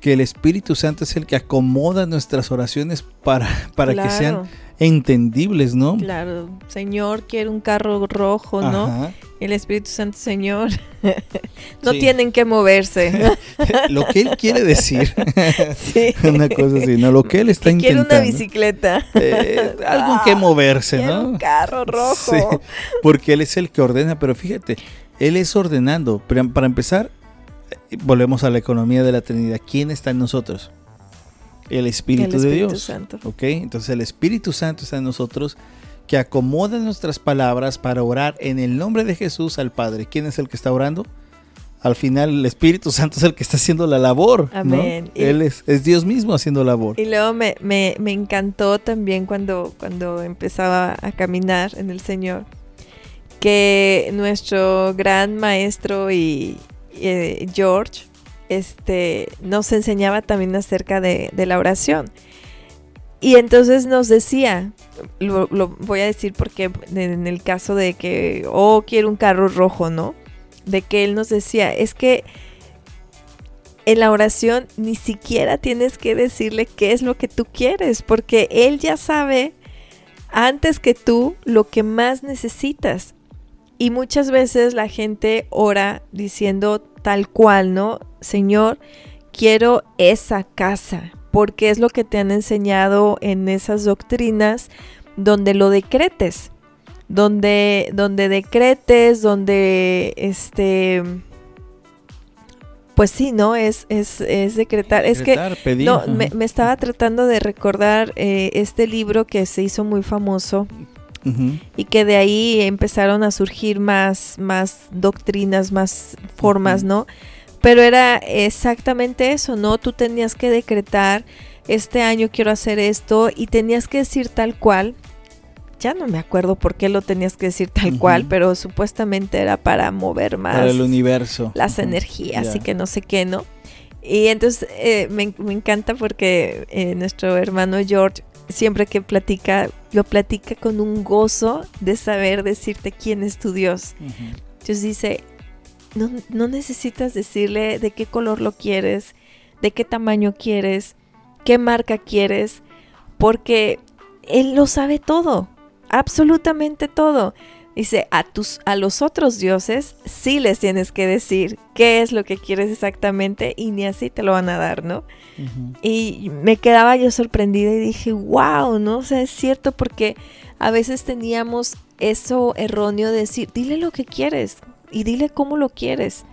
que el Espíritu Santo es el que acomoda nuestras oraciones para, para que sean entendibles, ¿no? Claro, Señor quiere un carro rojo, ¿no? Ajá. El Espíritu Santo, Señor, no Sí. tienen que moverse. Lo que Él quiere decir, sí. una cosa así, ¿no? Lo que Él está Que quiere intentando. una bicicleta. Eh, algo en que moverse, ¿no? un carro rojo. Sí, porque Él es el que ordena, pero fíjate, Él es ordenando. Para empezar, eh, volvemos a la economía de la Trinidad. ¿Quién está en nosotros? El Espíritu, El de Espíritu Dios. Santo. ¿Ok? Entonces el Espíritu Santo está en nosotros que acomoda nuestras palabras para orar en el nombre de Jesús al Padre. ¿Quién es el que está orando? Al final el Espíritu Santo es el que está haciendo la labor. ¿no? Amén. Y- Él es, es Dios mismo haciendo labor. Y luego me, me, me encantó también cuando, cuando empezaba a caminar en el Señor, que nuestro gran maestro y eh, George este, nos enseñaba también acerca de, la oración. Y entonces nos decía, lo, lo voy a decir porque en el caso de que, oh, quiero un carro rojo, ¿no? De que él nos decía, es que en la oración ni siquiera tienes que decirle qué es lo que tú quieres, porque Él ya sabe antes que tú lo que más necesitas. Y muchas veces la gente ora diciendo tal cual, ¿no? Señor, quiero esa casa, porque es lo que te han enseñado en esas doctrinas donde lo decretes, donde, donde decretes, donde este pues sí, ¿no? Es, es, es decretar. Es que Decretar, pedir, no, me estaba tratando de recordar eh, este libro que se hizo muy famoso Y que de ahí empezaron a surgir más, más doctrinas, más formas. ¿no? Pero era exactamente eso, ¿no? Tú tenías que decretar, este año quiero hacer esto y tenías que decir tal cual. Ya no me acuerdo por qué lo tenías que decir tal cual, pero supuestamente era para mover más Para el universo. las energías y que no sé qué, ¿no? Y entonces eh, me, me encanta porque eh, nuestro hermano George siempre que platica, lo platica con un gozo de saber decirte quién es tu Dios. Entonces dice, no, no necesitas decirle de qué color lo quieres, de qué tamaño quieres, qué marca quieres, porque Él lo sabe todo, absolutamente todo. Dice, a, tus, a los otros dioses sí les tienes que decir qué es lo que quieres exactamente y ni así te lo van a dar, ¿no? Y me quedaba yo sorprendida y dije, wow, ¿no? O sea, es cierto porque a veces teníamos eso erróneo de decir, dile lo que quieres y dile cómo lo quieres.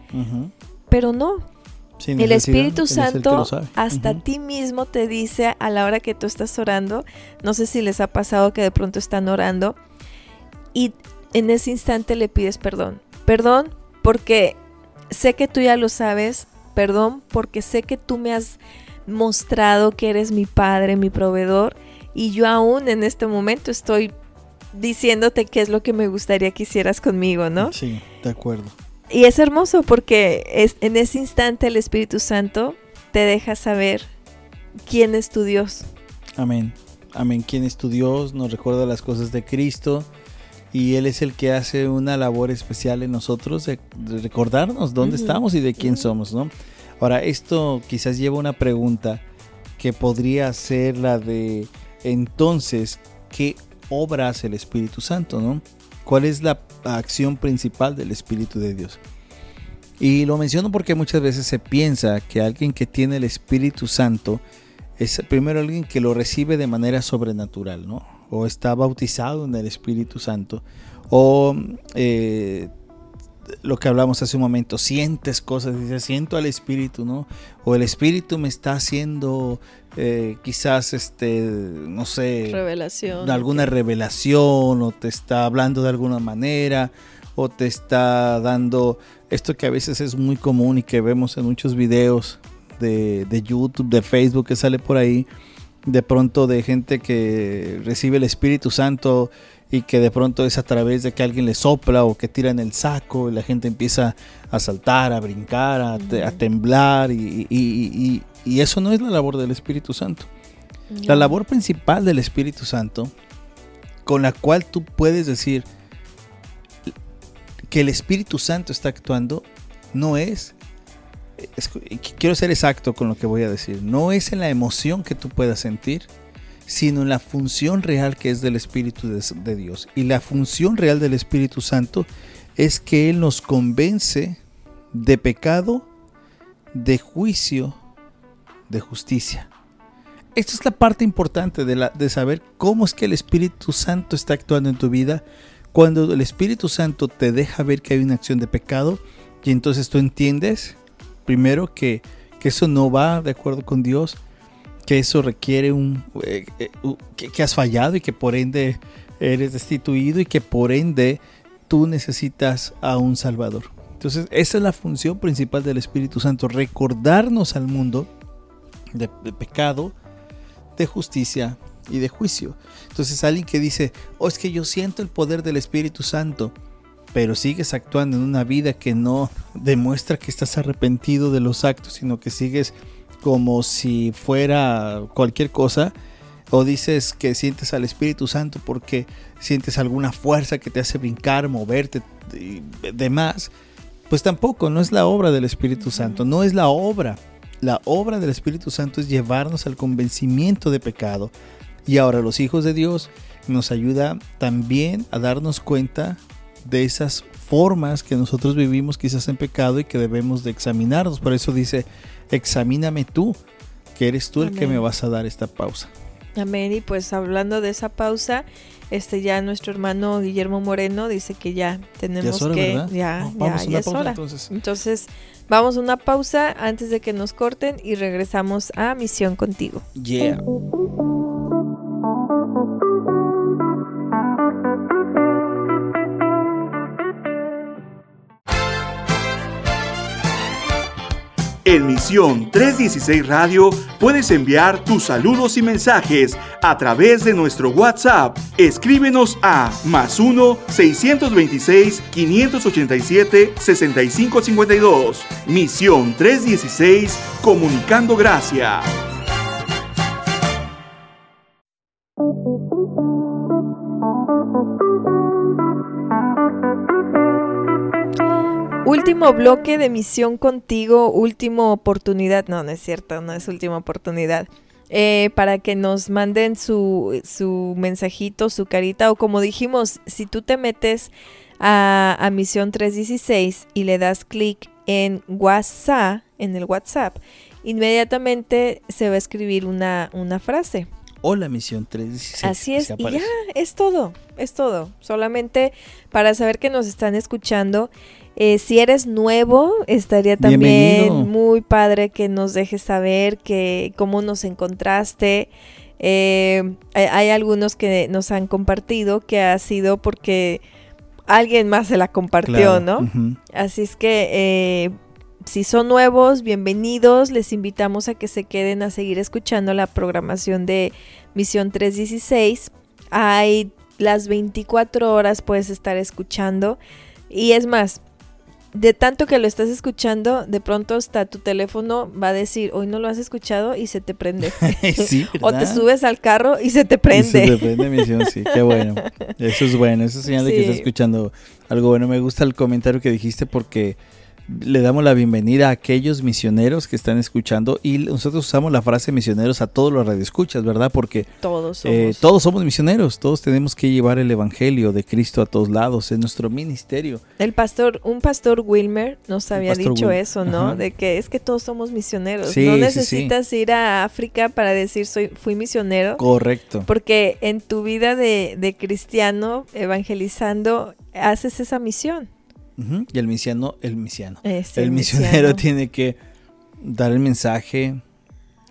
Pero no. el Espíritu Santo hasta ti mismo te dice a la hora que tú estás orando, no sé si les ha pasado que de pronto están orando y en ese instante le pides perdón. Perdón porque sé que tú ya lo sabes, perdón porque sé que tú me has mostrado que eres mi padre, mi proveedor y yo aún en este momento estoy diciéndote qué es lo que me gustaría que hicieras conmigo, ¿no? Sí, de acuerdo. Y es hermoso porque es, en ese instante el Espíritu Santo te deja saber quién es tu Dios. Amén. Amén. ¿Quién es tu Dios? Nos recuerda las cosas de Cristo. Y Él es el que hace una labor especial en nosotros de, recordarnos dónde estamos y de quién somos, ¿no? Ahora, esto quizás lleva una pregunta que podría ser la de entonces, ¿qué obra hace el Espíritu Santo, no? ¿Cuál es la acción principal del Espíritu de Dios? Y lo menciono porque muchas veces se piensa que alguien que tiene el Espíritu Santo es primero alguien que lo recibe de manera sobrenatural, ¿no? O está bautizado en el Espíritu Santo. O eh, lo que hablamos hace un momento, sientes cosas, dices, siento al Espíritu, ¿no? O el Espíritu me está haciendo eh, quizás, este, no sé, revelación. Alguna revelación, o te está hablando de alguna manera, o te está dando esto que a veces es muy común y que vemos en muchos videos de, de YouTube, de Facebook que sale por ahí, de pronto de gente que recibe el Espíritu Santo y que de pronto es a través de que alguien le sopla o que tira en el saco y la gente empieza a saltar, a brincar, a, temblar y, eso no es la labor del Espíritu Santo. La labor principal del Espíritu Santo, con la cual tú puedes decir que el Espíritu Santo está actuando, no es, quiero ser exacto con lo que voy a decir, no es en la emoción que tú puedas sentir, sino en la función real que es del Espíritu de, Dios. Y la función real del Espíritu Santo es que Él nos convence de pecado, de juicio, de justicia. Esta es la parte importante de, saber cómo es que el Espíritu Santo está actuando en tu vida. Cuando el Espíritu Santo te deja ver que hay una acción de pecado y entonces tú entiendes, primero, que, que eso no va de acuerdo con Dios que eso requiere un eh, eh, que, has fallado y que por ende eres destituido y que por ende tú necesitas a un Salvador. Entonces, esa es la función principal del Espíritu Santo, recordarnos al mundo de, pecado, de justicia y de juicio. Entonces, alguien que dice, oh, es que yo siento el poder del Espíritu Santo, pero sigues actuando en una vida que no demuestra que estás arrepentido de los actos, sino que sigues como si fuera cualquier cosa, o dices que sientes al Espíritu Santo porque sientes alguna fuerza que te hace brincar, moverte y demás, pues tampoco, no es la obra del Espíritu Santo, no es la obra. La obra del Espíritu Santo es llevarnos al convencimiento de pecado. Y ahora los hijos de Dios nos ayuda también a darnos cuenta de esas formas que nosotros vivimos quizás en pecado y que debemos de examinarnos. Por eso dice, examíname tú, que eres tú el que me vas a dar esta pausa. Amén. Y pues hablando de esa pausa, este ya nuestro hermano Guillermo Moreno dice que ya tenemos que ya ya, ya es hora. Entonces. entonces. vamos a una pausa antes de que nos corten y regresamos a Misión contigo. Yeah. En Misión 316 Radio puedes enviar tus saludos y mensajes a través de nuestro WhatsApp. Escríbenos a más 1-626-587-6552. Misión 316 Comunicando Gracia. Último bloque de misión contigo, última oportunidad. No, no es cierto, no es última oportunidad. eh, para que nos manden su, su mensajito, su carita, o como dijimos, si tú te metes a, a Misión 316 y le das clic en WhatsApp, en el WhatsApp, inmediatamente se va a escribir una, una frase. Hola Misión 316. Así es, y ya, es todo, es todo. Solamente para saber que nos están escuchando. Eh, si eres nuevo, estaría también Bienvenido. muy padre que nos dejes saber que cómo nos encontraste. Eh, hay, hay algunos que nos han compartido que ha sido porque alguien más se la compartió, Claro, ¿no? Así es que eh, si son nuevos, bienvenidos. Les invitamos a que se queden a seguir escuchando la programación de Misión 316. Hay las 24 horas puedes estar escuchando. Y es más, de tanto que lo estás escuchando, de pronto hasta tu teléfono va a decir, hoy no lo has escuchado y se te prende. sí, o te subes al carro y se te Y se prende. te prende misión, sí, qué bueno. Eso es bueno, eso es señal de que Sí. está escuchando algo bueno. Me gusta el comentario que dijiste porque le damos la bienvenida a aquellos misioneros que están escuchando y nosotros usamos la frase misioneros a todos los radioescuchas, ¿verdad? Porque Todos eh, somos. todos somos misioneros, todos tenemos que llevar el evangelio de Cristo a todos lados, es nuestro ministerio. El pastor, un pastor Wilmer nos había dicho Wil- eso, ¿no? Ajá. De que es que todos somos misioneros. Sí, no sí, sí. necesitas ir a África para decir soy fui misionero, Correcto. porque en tu vida de, de cristiano evangelizando haces esa misión. Y el misiano, el misiano. Es el misionero tiene que dar el mensaje,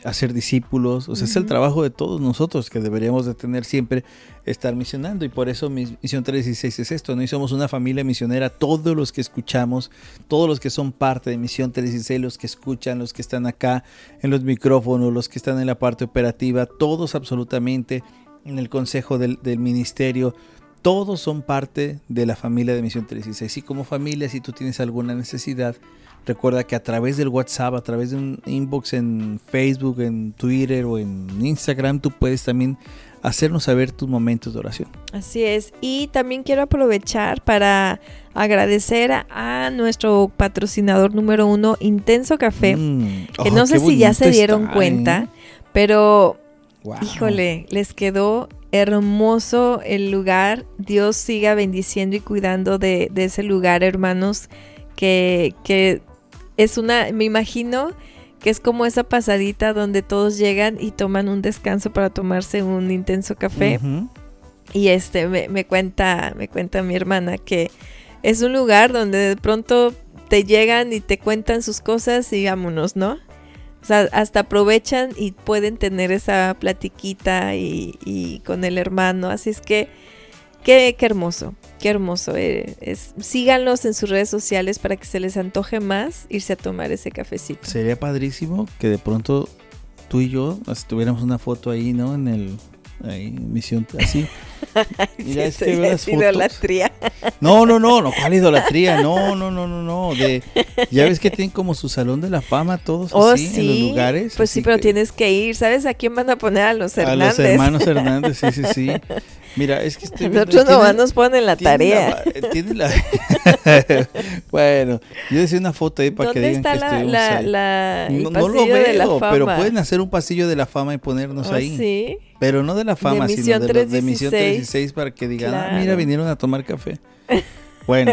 hacer discípulos, o sea, es el trabajo de todos nosotros que deberíamos de tener siempre estar misionando. Y por eso mi- Misión 316 es esto, ¿no? Y somos una familia misionera, todos los que escuchamos, todos los que son parte de Misión 316, los que escuchan, los que están acá en los micrófonos, los que están en la parte operativa, todos absolutamente en el consejo del, del ministerio, todos son parte de la familia de Misión 316 y como familia si tú tienes alguna necesidad, Recuerda que a través del WhatsApp, a través de un inbox en Facebook, en Twitter o en Instagram, tú puedes también hacernos saber tus momentos de oración. Así es. Y también quiero aprovechar para agradecer a, nuestro patrocinador número uno, Intenso Café. Mm. que Oh, no sé si ya se dieron está, cuenta, ¿eh? pero Wow. Híjole, les quedó hermoso el lugar. Dios siga bendiciendo y cuidando de, de ese lugar, hermanos. Que, que es una, me imagino que es como esa pasadita donde todos llegan y toman un descanso para tomarse un intenso café. Y este me, me cuenta, me cuenta mi hermana que es un lugar donde de pronto te llegan y te cuentan sus cosas y vámonos, ¿no? O sea, hasta aprovechan y pueden tener esa platiquita y, con el hermano. Así es que, qué, qué hermoso, qué hermoso. eh, es, síganlos en sus redes sociales para que se les antoje más irse a tomar ese cafecito. Sería padrísimo que de pronto tú y yo pues, tuviéramos una foto ahí, ¿no? En el ahí, misión así. Mira, es que eso veo las fotos. idolatría. No, no, no, no, ¿cuál idolatría? No, no, no, no, no. De, ya ves que tienen como su salón de la fama todos Oh, así sí. en los lugares. Pues sí, pero que- tienes que ir. ¿Sabes a quién van a poner? A los A Hernández. los hermanos Hernández, sí, sí, sí. Mira, es que viendo- Nosotros nomás nos ponen la tarea. la- eh, tienen la- bueno, yo decía una foto ahí para que ¿Dónde digan está que la, estuvimos la, ahí. la- no, no lo de la veo, fama? pero pueden hacer un pasillo de la fama y ponernos Oh, ahí. sí. Pero no de la fama, sino de, los de Misión 316. 316 para que digan, ah, mira, vinieron a tomar café. Bueno,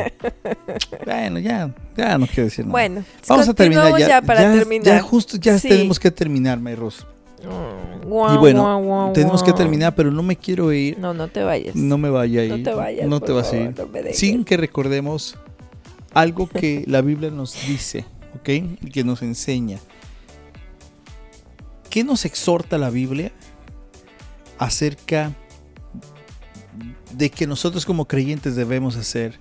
bueno, ya, ya no quiero decir nada. Bueno, Vamos a terminar ya. ya, para ya, terminar. ya justo ya Sí. tenemos que terminar, Mayros. Y bueno, tenemos que terminar, pero no me quiero ir. No, no te vayas. No me vaya a ir. No te vayas. No te vas a ir. no. Sin que recordemos algo que la Biblia nos dice, ¿ok? Y que nos enseña. ¿Qué nos exhorta la Biblia acerca de que nosotros como creyentes debemos hacer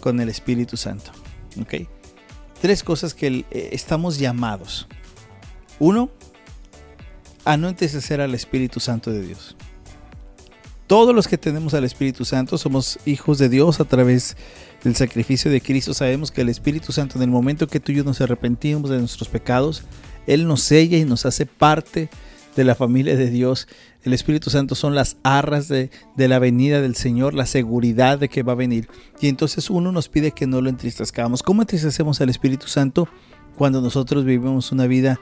con el Espíritu Santo? ¿Ok? Tres cosas que eh, estamos llamados. Uno, a no entristecer al Espíritu Santo de Dios. Todos los que tenemos al Espíritu Santo somos hijos de Dios a través del sacrificio de Cristo. Sabemos que el Espíritu Santo, en el momento que tú y yo nos arrepentimos de nuestros pecados, Él nos sella y nos hace parte de la familia de Dios. El Espíritu Santo son las arras de, de la venida del Señor, la seguridad de que va a venir. Y entonces uno nos pide que no lo entristezcamos. ¿Cómo entristecemos al Espíritu Santo? Cuando nosotros vivimos una vida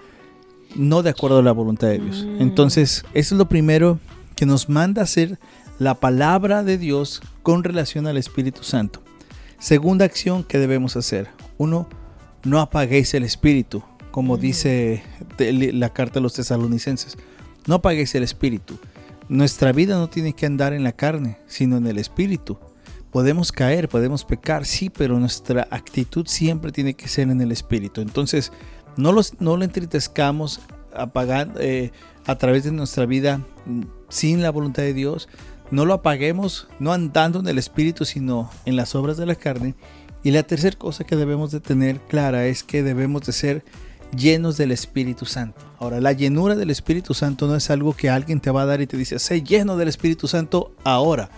no de acuerdo a la voluntad de Dios. Mm. Entonces, eso es lo primero que nos manda hacer la palabra de Dios con relación al Espíritu Santo. Segunda acción que debemos hacer. Uno, no apaguéis el Espíritu, como Mm. dice la carta a los tesalonicenses. No apaguéis el Espíritu. Nuestra vida no tiene que andar en la carne, sino en el Espíritu. Podemos caer, podemos pecar, sí, pero nuestra actitud siempre tiene que ser en el Espíritu. Entonces, no, los, no lo entristezcamos apagando, eh, a través de nuestra vida sin la voluntad de Dios. No lo apaguemos, no andando en el Espíritu, sino en las obras de la carne. Y la tercera cosa que debemos de tener clara es que debemos de ser llenos del Espíritu Santo. Ahora, la llenura del Espíritu Santo no es algo que alguien te va a dar y te dice, sé lleno del Espíritu Santo ahora,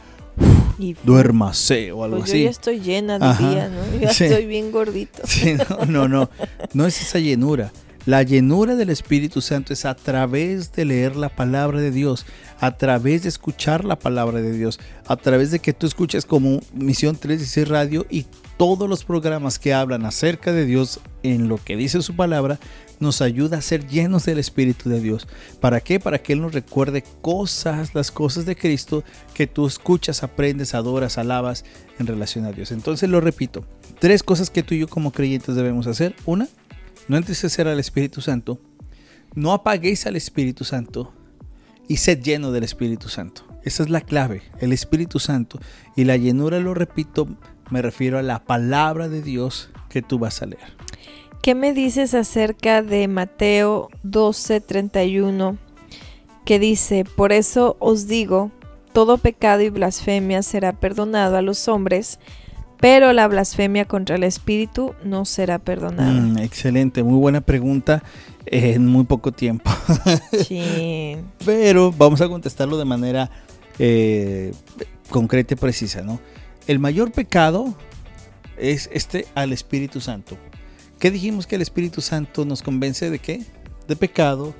Y duérmase o algo pues yo así. ya estoy llena, Ajá. diría, ¿no? Ya Sí. estoy bien gordito. Sí, no, no, no. No es esa llenura. La llenura del Espíritu Santo es a través de leer la palabra de Dios, a través de escuchar la palabra de Dios, a través de que tú escuches como Misión 316 Radio y todos los programas que hablan acerca de Dios en lo que dice su palabra, nos ayuda a ser llenos del Espíritu de Dios. ¿Para qué? Para que Él nos recuerde cosas, las cosas de Cristo que tú escuchas, aprendes, adoras, alabas en relación a Dios. Entonces lo repito, tres cosas que tú y yo como creyentes debemos hacer. Una, no entristecer al Espíritu Santo. No apaguéis al Espíritu Santo y sed lleno del Espíritu Santo. Esa es la clave, el Espíritu Santo. Y la llenura, lo repito, me refiero a la palabra de Dios que tú vas a leer. ¿Qué me dices acerca de Mateo 12:31 que dice, por eso os digo, todo pecado y blasfemia será perdonado a los hombres, pero la blasfemia contra el Espíritu no será perdonada? Mm, excelente, muy buena pregunta en muy poco tiempo. Sí. Pero vamos a contestarlo de manera eh, concreta y precisa, ¿no? El mayor pecado es este al Espíritu Santo. ¿Qué dijimos que el Espíritu Santo nos convence de qué? De pecado,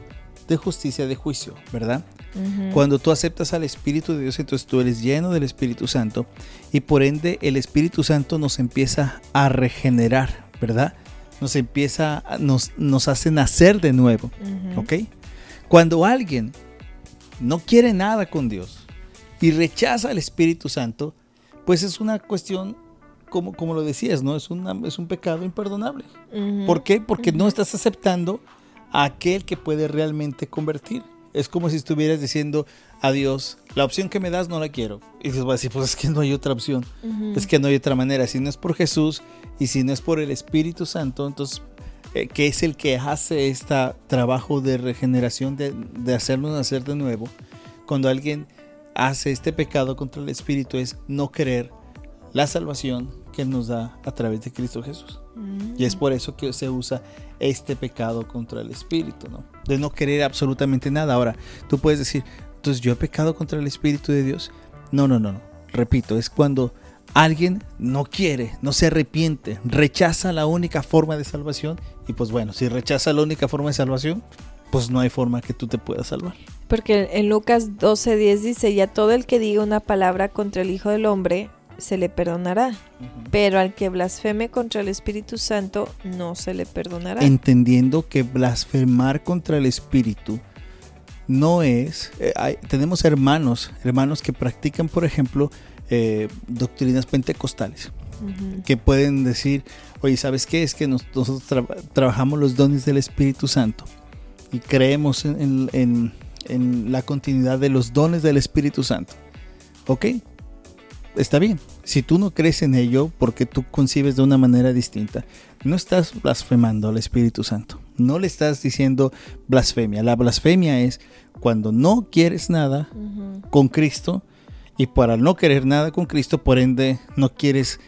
de justicia, de juicio, ¿verdad? Cuando tú aceptas al Espíritu de Dios, entonces tú eres lleno del Espíritu Santo y por ende el Espíritu Santo nos empieza a regenerar, ¿verdad? Nos empieza, nos, nos hace nacer de nuevo. ¿Ok? Cuando alguien no quiere nada con Dios y rechaza al Espíritu Santo, pues es una cuestión, como, como lo decías, ¿no? Es, una, es un pecado imperdonable. ¿Por qué? Porque no estás aceptando a aquel que puede realmente convertir. Es como si estuvieras diciendo a Dios, la opción que me das no la quiero. Y Dios va a decir, pues es que no hay otra opción. Es que no hay otra manera. Si no es por Jesús y si no es por el Espíritu Santo, entonces, eh, que es el que hace este trabajo de regeneración, de, de hacernos nacer de nuevo, cuando alguien hace este pecado contra el Espíritu, es no querer la salvación que Él nos da a través de Cristo Jesús. Mm. Y es por eso que se usa este pecado contra el Espíritu, ¿no? De no querer absolutamente nada. Ahora, tú puedes decir, entonces yo he pecado contra el Espíritu de Dios. No, no, no, no. Repito, es cuando alguien no quiere, no se arrepiente, rechaza la única forma de salvación. Y pues bueno, si rechaza la única forma de salvación, pues no hay forma que tú te puedas salvar. Porque en Lucas 12:10 dice, ya todo el que diga una palabra contra el Hijo del Hombre se le perdonará, pero al que blasfeme contra el Espíritu Santo no se le perdonará. entendiendo que blasfemar contra el Espíritu no es... eh, hay- tenemos hermanos, hermanos que practican, por ejemplo, eh, doctrinas pentecostales, que pueden decir, oye, ¿sabes qué? Es que nos- nosotros tra- trabajamos los dones del Espíritu Santo y creemos en, en- en- en la continuidad de los dones del Espíritu Santo. ¿Ok? Está bien. Si tú no crees en ello porque tú concibes de una manera distinta, no estás blasfemando al Espíritu Santo. No le estás diciendo blasfemia. La blasfemia es cuando no quieres nada con Cristo y para no querer nada con Cristo, por ende, no quieres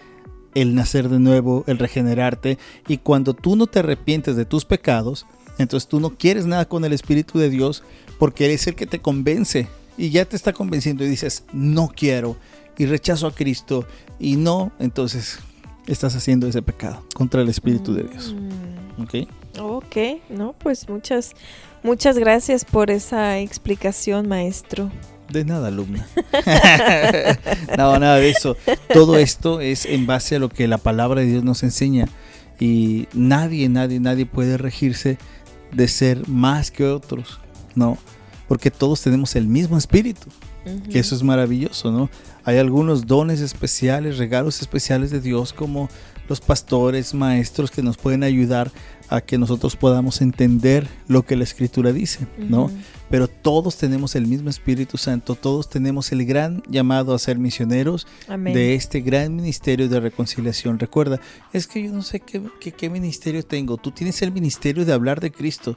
el nacer de nuevo, el regenerarte. Y cuando tú no te arrepientes de tus pecados, entonces tú no quieres nada con el Espíritu de Dios porque Él es el que te convence y ya te está convenciendo y dices, no quiero y rechazo a Cristo y no, entonces estás haciendo ese pecado contra el Espíritu de Dios. Mm. ¿Ok? Ok, no, pues muchas, muchas gracias por esa explicación, maestro. De nada, alumna. no, nada de eso. Todo esto es en base a lo que la palabra de Dios nos enseña. Y nadie, nadie, nadie puede regirse de ser más que otros, ¿no? Porque todos tenemos el mismo espíritu, que eso es maravilloso, ¿no? Hay algunos dones especiales, regalos especiales de Dios como los pastores, maestros que nos pueden ayudar a que nosotros podamos entender lo que la escritura dice, ¿no? Pero todos tenemos el mismo Espíritu Santo, todos tenemos el gran llamado a ser misioneros de este gran ministerio de reconciliación. Recuerda, es que yo no sé qué, qué, ministerio tengo, tú tienes el ministerio de hablar de Cristo,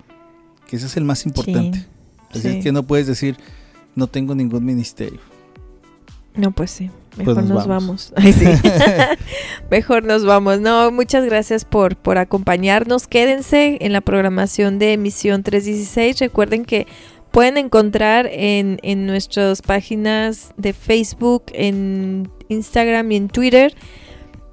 que ese es el más importante. Así que no puedes decir, no tengo ningún ministerio. No, pues sí. Pues Mejor nos, vamos. Mejor nos vamos. No, muchas gracias por, por acompañarnos. Quédense en la programación de Emisión 316. Recuerden que pueden encontrar en, en nuestras páginas de Facebook, en Instagram y en Twitter.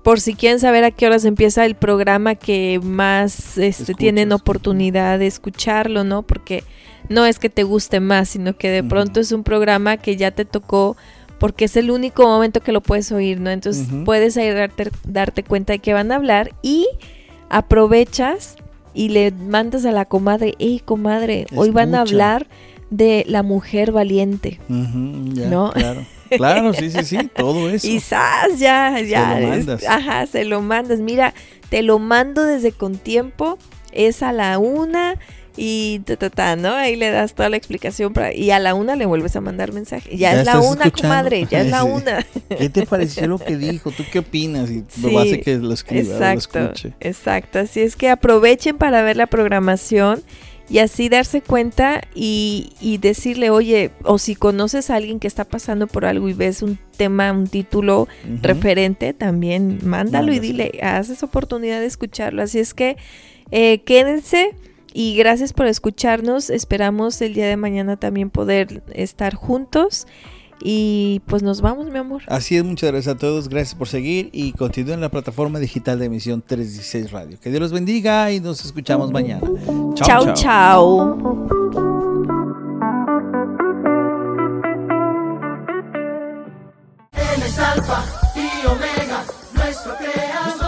Por si quieren saber a qué horas empieza el programa que más este, tienen oportunidad de escucharlo, ¿no? Porque no es que te guste más, sino que de pronto es un programa que ya te tocó porque es el único momento que lo puedes oír, ¿no? Entonces puedes ahí darte, darte cuenta de que van a hablar y aprovechas y le mandas a la comadre, hey comadre, hoy van a hablar de la mujer valiente, ¿no? Claro. Claro, sí, sí, sí, todo eso. Quizás ya, ya. Se lo mandas. ajá, se lo mandas. Mira, te lo mando desde con tiempo. Es a la una y ta, ta, ta, ¿no? Ahí le das toda la explicación para, y a la una le vuelves a mandar mensaje. Ya, es la una, comadre, ya es la una. ¿Qué te pareció lo que dijo? ¿Tú qué opinas? Y lo hace que lo escriba exacto, lo escuche. Exacto, así es que aprovechen para ver la programación y así darse cuenta y, y, decirle, oye, o si conoces a alguien que está pasando por algo y ves un tema, un título referente, también mándalo y dile, haces oportunidad de escucharlo. Así es que eh, quédense y gracias por escucharnos. Esperamos el día de mañana también poder estar juntos. Y pues nos vamos, mi amor. Así es, muchas gracias a todos. Gracias por seguir y continúen en la plataforma digital de emisión 316 Radio. Que Dios los bendiga y nos escuchamos mañana. Chao, chao. chao.